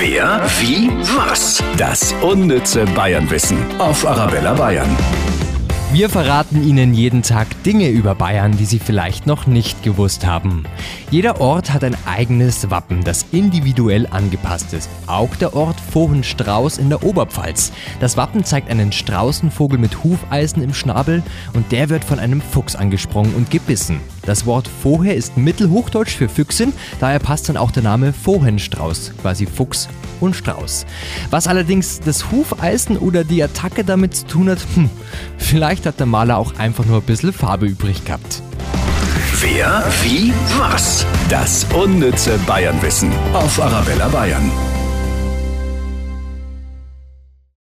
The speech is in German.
Wer, wie, was? Das unnütze Bayernwissen auf Arabella Bayern. Wir verraten Ihnen jeden Tag Dinge über Bayern, die Sie vielleicht noch nicht gewusst haben. Jeder Ort hat ein eigenes Wappen, das individuell angepasst ist. Auch der Ort Vohenstrauß in der Oberpfalz. Das Wappen zeigt einen Straußenvogel mit Hufeisen im Schnabel und der wird von einem Fuchs angesprungen und gebissen. Das Wort Vohe ist Mittelhochdeutsch für Füchsin, daher passt dann auch der Name Vohenstrauß, quasi Fuchs und Strauß. Was allerdings das Hufeisen oder die Attacke damit zu tun hat, hm, vielleicht hat der Maler auch einfach nur ein bisschen Farbe übrig gehabt. Wer, wie, was? Das unnütze Bayernwissen auf Arabella Bayern.